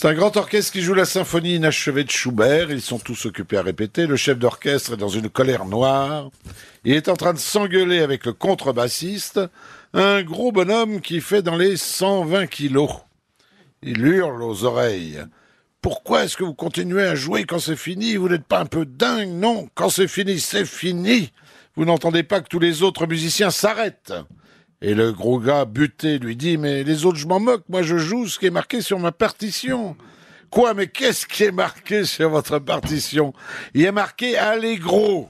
C'est un grand orchestre qui joue la symphonie inachevée de Schubert. Ils sont tous occupés à répéter. Le chef d'orchestre est dans une colère noire. Il est en train de s'engueuler avec le contrebassiste, un gros bonhomme qui fait dans les 120 kilos. Il hurle aux oreilles. Pourquoi est-ce que vous continuez à jouer quand c'est fini? Vous n'êtes pas un peu dingue Non, quand c'est fini, c'est fini. Vous n'entendez pas que tous les autres musiciens s'arrêtent. Et le gros gars buté lui dit Mais les autres, je m'en moque, moi je joue ce qui est marqué sur ma partition. Quoi, mais qu'est-ce qui est marqué sur votre partition? Il est marqué Allegro.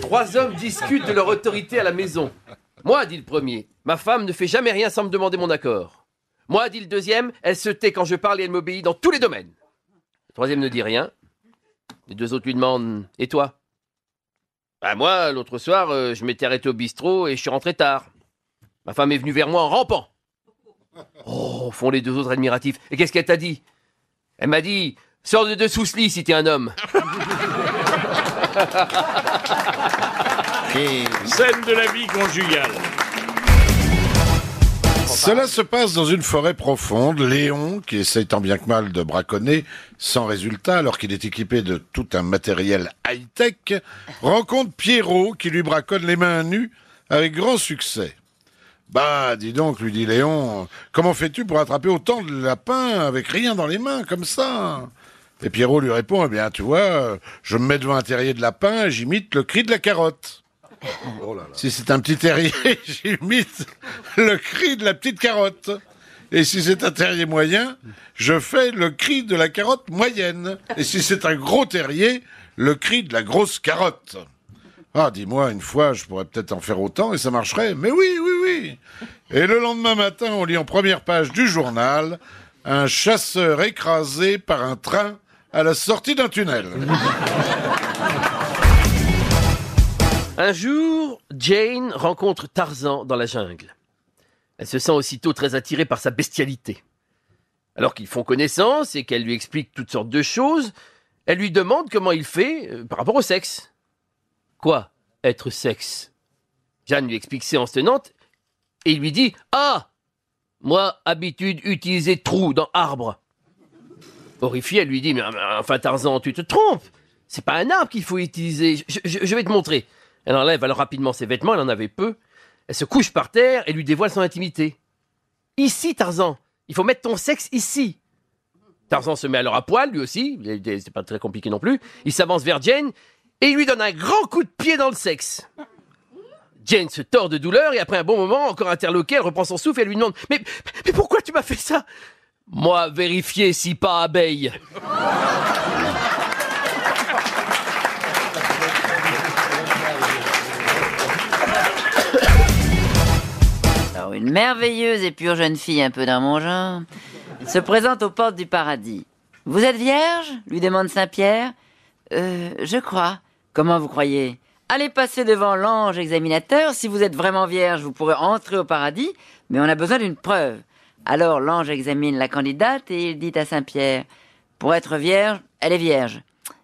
Trois hommes discutent de leur autorité à la maison. Moi, dit le premier, ma femme ne fait jamais rien sans me demander mon accord. Moi, dit le deuxième, elle se tait quand je parle et elle m'obéit dans tous les domaines. Le troisième ne dit rien. Les deux autres lui demandent Et toi Bah, moi, l'autre soir, euh, je m'étais arrêté au bistrot et je suis rentré tard. Ma femme est venue vers moi en rampant. Oh, font les deux autres admiratifs. Et qu'est-ce qu'elle t'a dit? Elle m'a dit Sors de dessous ce lit si t'es un homme. Scène de la vie conjugale. Cela se passe dans une forêt profonde. Léon, qui essaye tant bien que mal de braconner, sans résultat, alors qu'il est équipé de tout un matériel high-tech, rencontre Pierrot, qui lui braconne les mains nues avec grand succès. Bah, dis donc, lui dit Léon, comment fais-tu pour attraper autant de lapins avec rien dans les mains, comme ça? Et Pierrot lui répond, eh bien, tu vois, je me mets devant un terrier de lapin et j'imite le cri de la carotte. Si c'est un petit terrier, j'imite le cri de la petite carotte. Et si c'est un terrier moyen, je fais le cri de la carotte moyenne. Et si c'est un gros terrier, le cri de la grosse carotte. Ah, dis-moi, une fois, je pourrais peut-être en faire autant et ça marcherait. Mais oui, oui, oui. Et le lendemain matin, on lit en première page du journal un chasseur écrasé par un train à la sortie d'un tunnel. Un jour, Jane rencontre Tarzan dans la jungle. Elle se sent aussitôt très attirée par sa bestialité. Alors qu'ils font connaissance et qu'elle lui explique toutes sortes de choses, elle lui demande comment il fait euh, par rapport au sexe. Quoi, être sexe? Jeanne lui explique séance tenante et lui dit Ah Moi, habitude utiliser trou dans arbre. Horrifiée, elle lui dit Mais enfin, Tarzan, tu te trompes C'est pas un arbre qu'il faut utiliser. Je vais te montrer. Elle enlève alors rapidement ses vêtements, elle en avait peu. Elle se couche par terre et lui dévoile son intimité. Ici, Tarzan, il faut mettre ton sexe ici. Tarzan se met alors à poil, lui aussi, c'est pas très compliqué non plus. Il s'avance vers Jane et lui donne un grand coup de pied dans le sexe. Jane se tord de douleur et après un bon moment, encore interloquée, elle reprend son souffle et lui demande Mais, mais pourquoi tu m'as fait ça Moi, vérifier si pas abeille. Une merveilleuse et pure jeune fille, un peu dans mon genre, se présente aux portes du paradis. Vous êtes vierge lui demande Saint-Pierre. Euh, je crois. Comment vous croyez? Allez passer devant l'ange examinateur. Si vous êtes vraiment vierge, vous pourrez entrer au paradis, mais on a besoin d'une preuve. Alors l'ange examine la candidate et il dit à Saint-Pierre Pour être vierge, elle est vierge.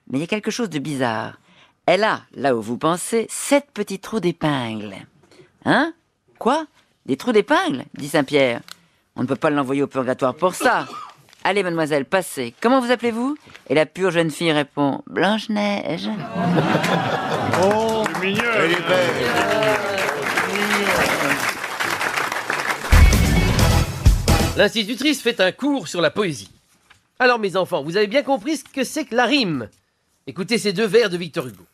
Mais il y a quelque chose de bizarre. Elle a, là où vous pensez, sept petits trous d'épingle. Hein? Quoi? Des trous d'épingle dit Saint-Pierre. On ne peut pas l'envoyer au purgatoire pour ça. Allez, mademoiselle, passez. Comment vous appelez-vous? Et la pure jeune fille répond Blanche-Neige. Oh, mignon. Elle est L'institutrice fait un cours sur la poésie. Alors mes enfants, vous avez bien compris ce que c'est que la rime. Écoutez ces deux vers de Victor Hugo.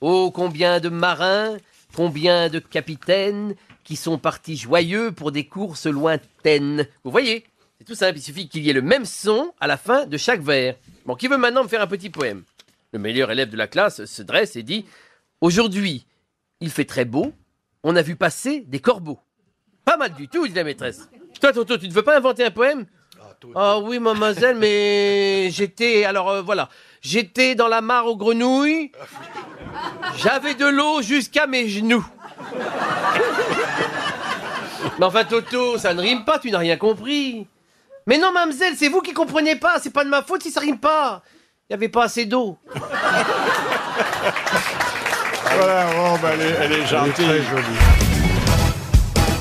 Oh, combien de marins, combien de capitaines qui sont partis joyeux pour des courses lointaines? Vous voyez, c'est tout simple, il suffit qu'il y ait le même son à la fin de chaque vers. Bon, qui veut maintenant me faire un petit poème? Le meilleur élève de la classe se dresse et dit Aujourd'hui, il fait très beau, on a vu passer des corbeaux. Pas mal du tout, dit la maîtresse. Toi, Toto, tu ne veux pas inventer un poème? Ah oui, mademoiselle, mais j'étais. Alors euh, voilà. J'étais dans la mare aux grenouilles. J'avais de l'eau jusqu'à mes genoux. Mais enfin, Toto, ça ne rime pas, tu n'as rien compris. Mais non, mademoiselle, c'est vous qui comprenez pas. C'est pas de ma faute si ça rime pas. Il n'y avait pas assez d'eau. Voilà, oh, bah, elle est, elle est gentille.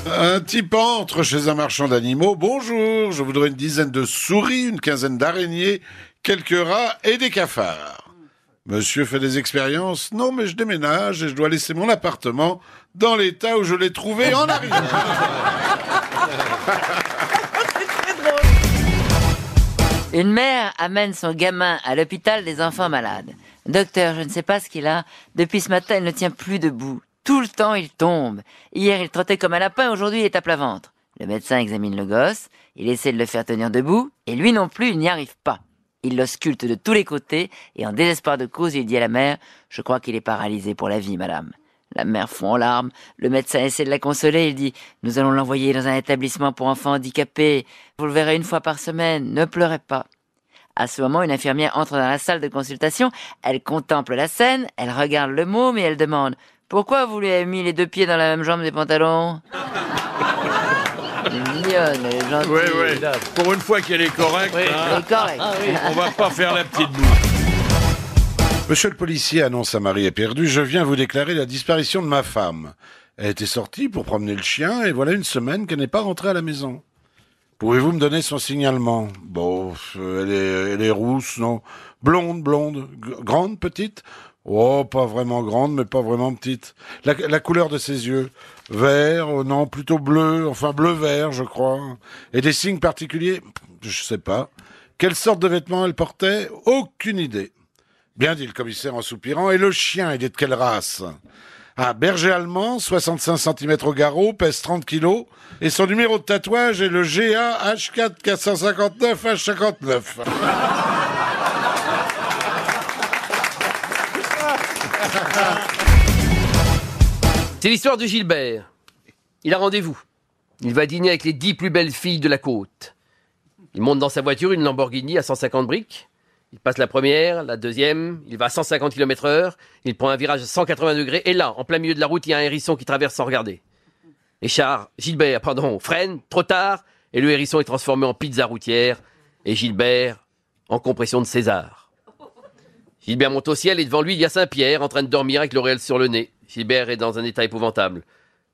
Un type entre chez un marchand d'animaux. Bonjour, je voudrais une dizaine de souris, une quinzaine d'araignées, quelques rats et des cafards. Monsieur fait des expériences Non, mais je déménage et je dois laisser mon appartement dans l'état où je l'ai trouvé en arrivant. Une mère amène son gamin à l'hôpital des enfants malades. Docteur, je ne sais pas ce qu'il a. Depuis ce matin, il ne tient plus debout. Tout le temps, il tombe. Hier, il trottait comme un lapin, aujourd'hui, il est à plat ventre. Le médecin examine le gosse, il essaie de le faire tenir debout, et lui non plus, il n'y arrive pas. Il l'ausculte de tous les côtés, et en désespoir de cause, il dit à la mère, je crois qu'il est paralysé pour la vie, madame. La mère fond en larmes. Le médecin essaie de la consoler. Il dit Nous allons l'envoyer dans un établissement pour enfants handicapés. Vous le verrez une fois par semaine. Ne pleurez pas. À ce moment, une infirmière entre dans la salle de consultation. Elle contemple la scène. Elle regarde le môme et elle demande Pourquoi vous lui avez mis les deux pieds dans la même jambe des pantalons? Mignonne, elle est gentille. Ouais, ouais. Pour une fois qu'elle est correcte, Elle hein, est correcte. on va pas faire la petite boue. Monsieur le policier annonce à Marie est perdue. Je viens vous déclarer la disparition de ma femme. Elle était sortie pour promener le chien et voilà une semaine qu'elle n'est pas rentrée à la maison. Pouvez-vous me donner son signalement? Bon, euh, elle est, elle est rousse, non? Blonde, blonde, grande, petite? Oh, pas vraiment grande, mais pas vraiment petite. La, couleur de ses yeux Vert, oh non, plutôt bleu, enfin bleu-vert, je crois. Et des signes particuliers Je sais pas. Quelle sorte de vêtements elle portait? Aucune idée. Bien dit le commissaire en soupirant. Et le chien, il est de quelle race? Ah, berger allemand, 65 cm au garrot, pèse 30 kilos. Et son numéro de tatouage est le GA H4 459 H59. C'est l'histoire de Gilbert. Il a rendez-vous. Il va dîner avec les dix plus belles filles de la côte. Il monte dans sa voiture, une Lamborghini à 150 briques. Il passe la première, la deuxième, il va à 150 km heure, il prend un virage à 180 degrés, et là, en plein milieu de la route, il y a un hérisson qui traverse sans regarder. Et Char, Gilbert, pardon, freine, trop tard, et le hérisson est transformé en pizza routière, et Gilbert en compression de César. Gilbert monte au ciel et devant lui, il y a Saint-Pierre en train de dormir avec l'auréole sur le nez. Gilbert est dans un état épouvantable.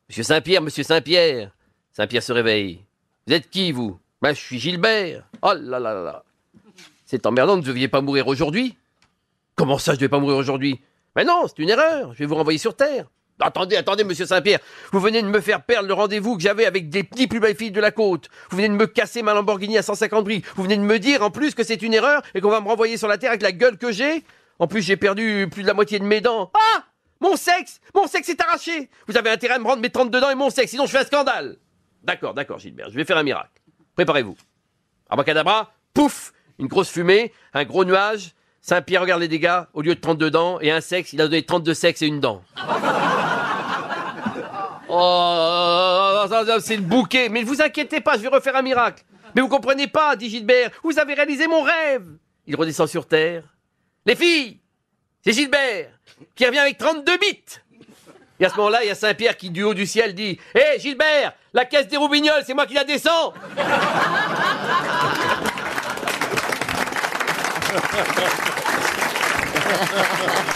Monsieur Saint-Pierre, monsieur Saint-Pierre. Saint-Pierre se réveille. Vous êtes qui, vous? Ben, je suis Gilbert. Oh là là là là. C'est emmerdant, ne deviez pas mourir aujourd'hui Comment ça, je ne devais pas mourir aujourd'hui? Mais non, c'est une erreur. Je vais vous renvoyer sur Terre. Attendez, attendez, monsieur Saint-Pierre. Vous venez de me faire perdre le rendez-vous que j'avais avec des petits plus belles filles de la côte. Vous venez de me casser ma Lamborghini à 150 briques. Vous venez de me dire en plus que c'est une erreur et qu'on va me renvoyer sur la Terre avec la gueule que j'ai. En plus, j'ai perdu plus de la moitié de mes dents. Ah Mon sexe Mon sexe est arraché Vous avez intérêt à me rendre mes 32 dents et mon sexe, sinon je fais un scandale. D'accord, d'accord, Gilbert, je vais faire un miracle. Préparez-vous. Abracadabra, pouf Une grosse fumée, un gros nuage. Saint-Pierre regarde les dégâts. Au lieu de 32 dents et un sexe, il a donné 32 sexes et une dent. Oh, c'est le bouquet. Mais ne vous inquiétez pas, je vais refaire un miracle. Mais vous comprenez pas, dit Gilbert. Vous avez réalisé mon rêve. Il redescend sur terre. Les filles, c'est Gilbert qui revient avec 32 bits. Et à ce moment-là, il y a Saint-Pierre qui, du haut du ciel, dit Hé Gilbert, la caisse des roubignoles, c'est moi qui la descends